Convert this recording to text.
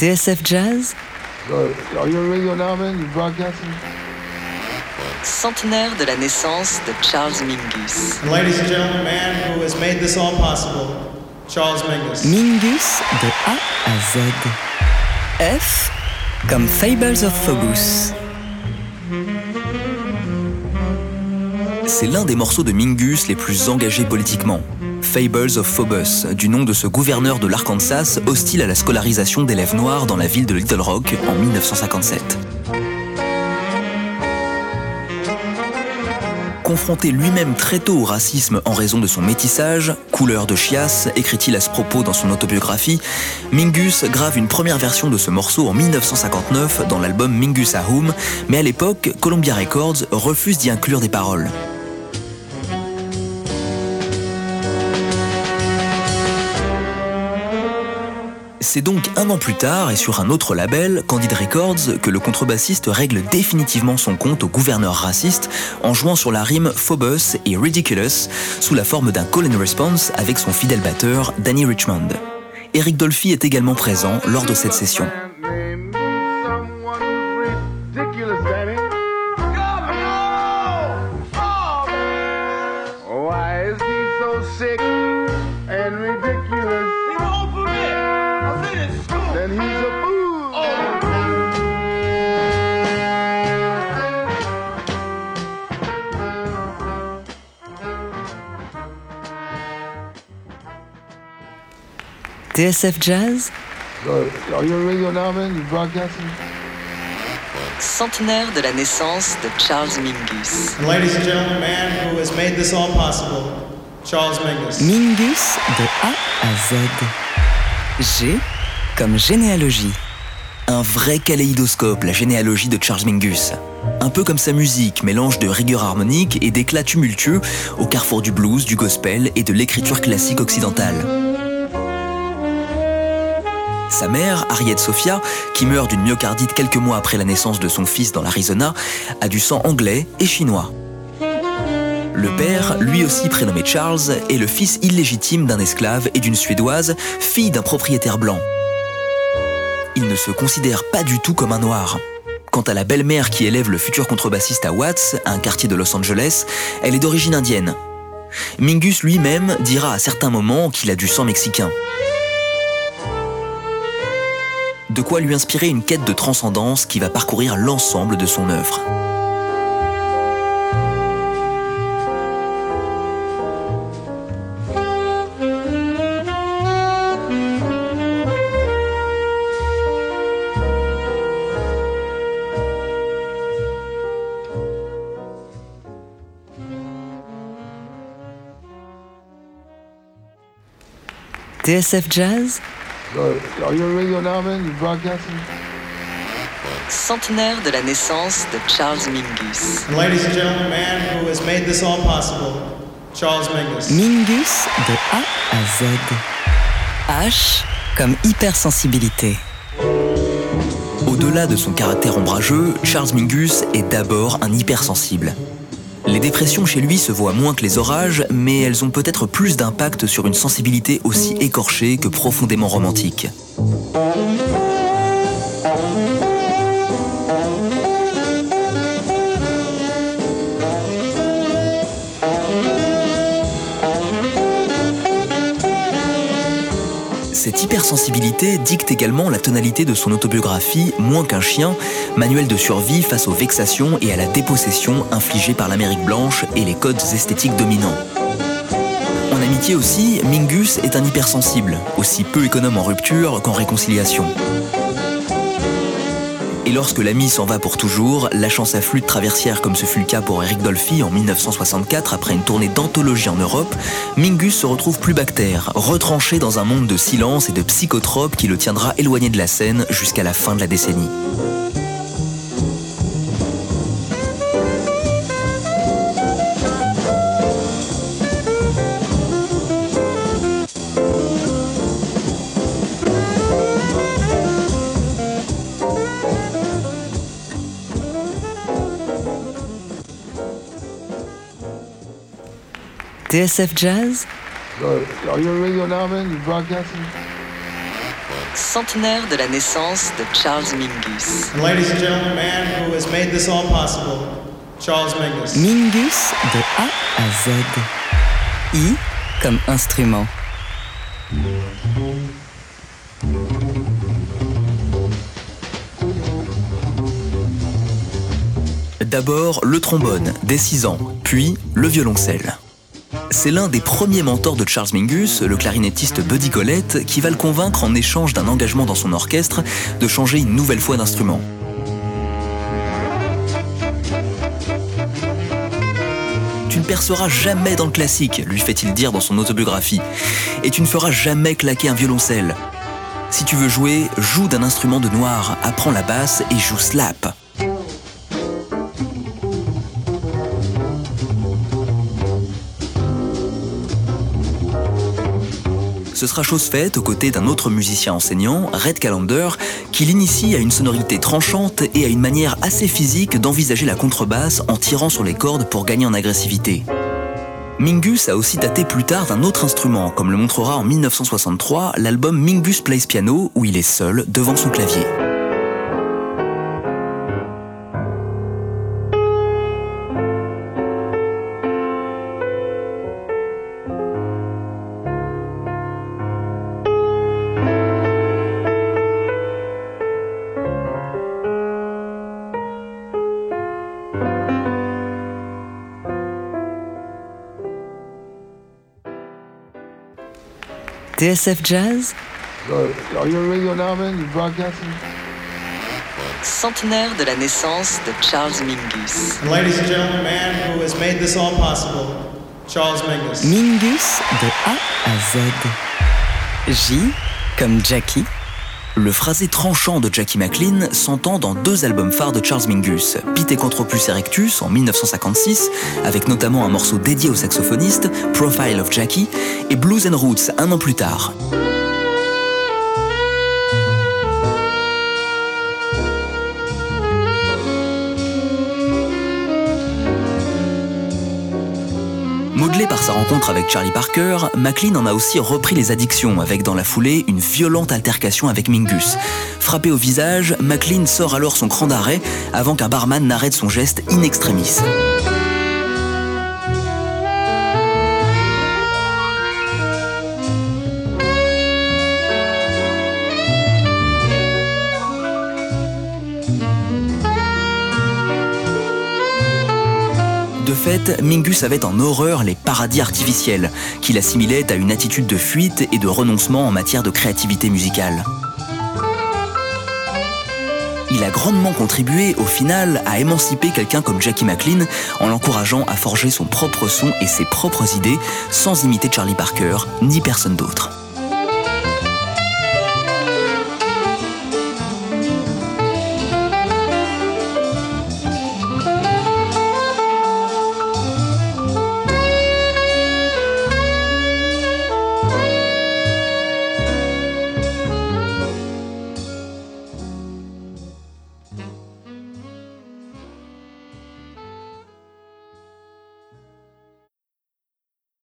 TSF Jazz, centenaire de la naissance de Charles Mingus. And ladies and gentlemen, the man who has made this all possible, Charles Mingus. Mingus de A à Z. F comme Fables of Phobos. C'est l'un des morceaux de Mingus les plus engagés politiquement. Fables of Phobos, du nom de ce gouverneur de l'Arkansas hostile à la scolarisation d'élèves noirs dans la ville de Little Rock en 1957. Confronté lui-même très tôt au racisme en raison de son métissage, couleur de chiasse, écrit-il à ce propos dans son autobiographie, Mingus grave une première version de ce morceau en 1959 dans l'album Mingus à Home, mais à l'époque, Columbia Records refuse d'y inclure des paroles. C'est donc un an plus tard et sur un autre label, Candid Records, que le contrebassiste règle définitivement son compte au gouverneur raciste en jouant sur la rime Phobos et Ridiculous sous la forme d'un call and response avec son fidèle batteur Danny Richmond. Eric Dolphy est également présent lors de cette session. You broadcasting? centenaire de la naissance de Charles Mingus. Ladies and gentlemen, the man who has made this all possible, Charles Mingus. Mingus de A à Z. G comme généalogie. Un vrai kaléidoscope, la généalogie de Charles Mingus. Un peu comme sa musique, mélange de rigueur harmonique et d'éclat tumultueux au carrefour du blues, du gospel et de l'écriture classique occidentale. Sa mère, Harriet Sophia, qui meurt d'une myocardite quelques mois après la naissance de son fils dans l'Arizona, a du sang anglais et chinois. Le père, lui aussi prénommé Charles, est le fils illégitime d'un esclave et d'une Suédoise, fille d'un propriétaire blanc. Il ne se considère pas du tout comme un noir. Quant à la belle-mère qui élève le futur contrebassiste à Watts, un quartier de Los Angeles, elle est d'origine indienne. Mingus lui-même dira à certains moments qu'il a du sang mexicain. De quoi lui inspirer une quête de transcendance qui va parcourir l'ensemble de son œuvre. TSF Jazz, are you on radio now, man? You broadcasting? centenaire de la naissance de Charles Mingus. And ladies and gentlemen, the man who has made this all possible, Charles Mingus. Mingus de A à Z. H comme hypersensibilité. Au-delà de son caractère ombrageux, Charles Mingus est d'abord un hypersensible. Les dépressions chez lui se voient moins que les orages, mais elles ont peut-être plus d'impact sur une sensibilité aussi écorchée que profondément romantique. Cette hypersensibilité dicte également la tonalité de son autobiographie Moins qu'un chien, manuel de survie face aux vexations et à la dépossession infligées par l'Amérique blanche et les codes esthétiques dominants. En amitié aussi, Mingus est un hypersensible, aussi peu économe en rupture qu'en réconciliation. Et lorsque l'ami s'en va pour toujours, lâchant sa flûte traversière comme ce fut le cas pour Eric Dolphy en 1964 après une tournée d'anthologie en Europe, Mingus se retrouve plus bactère, retranché dans un monde de silence et de psychotropes qui le tiendra éloigné de la scène jusqu'à la fin de la décennie. You broadcasting? centenaire de la naissance de Charles Mingus. Ladies and gentlemen, the man who has made this all possible, Charles Mingus. Mingus de A à Z. I comme instrument. D'abord le trombone, dès 6 ans, puis le violoncelle. C'est l'un des premiers mentors de Charles Mingus, le clarinettiste Buddy Collette, qui va le convaincre en échange d'un engagement dans son orchestre de changer une nouvelle fois d'instrument. Tu ne perceras jamais dans le classique, lui fait-il dire dans son autobiographie, et tu ne feras jamais claquer un violoncelle. Si tu veux jouer, joue d'un instrument de noir, apprends la basse et joue slap. Ce sera chose faite aux côtés d'un autre musicien enseignant, Red Callender, qui l'initie à une sonorité tranchante et à une manière assez physique d'envisager la contrebasse en tirant sur les cordes pour gagner en agressivité. Mingus a aussi daté plus tard d'un autre instrument, comme le montrera en 1963 l'album Mingus Plays Piano, où il est seul devant son clavier. You broadcasting? centenaire de la naissance de Charles Mingus. Ladies and gentlemen, the man who has made this all possible, Charles Mingus. Mingus de A à Z. J comme Jackie, Le phrasé tranchant de Jackie McLean s'entend dans deux albums phares de Charles Mingus, Pithecanthropus erectus en 1956, avec notamment un morceau dédié au saxophoniste, Profile of Jackie, et Blues and Roots un an plus tard. Par sa rencontre avec Charlie Parker, McLean en a aussi repris les addictions avec dans la foulée une violente altercation avec Mingus. Frappé au visage, McLean sort alors son cran d'arrêt avant qu'un barman n'arrête son geste in extremis. De fait, Mingus avait en horreur les paradis artificiels, qu'il assimilait à une attitude de fuite et de renoncement en matière de créativité musicale. Il a grandement contribué, au final, à émanciper quelqu'un comme Jackie McLean en l'encourageant à forger son propre son et ses propres idées sans imiter Charlie Parker ni personne d'autre.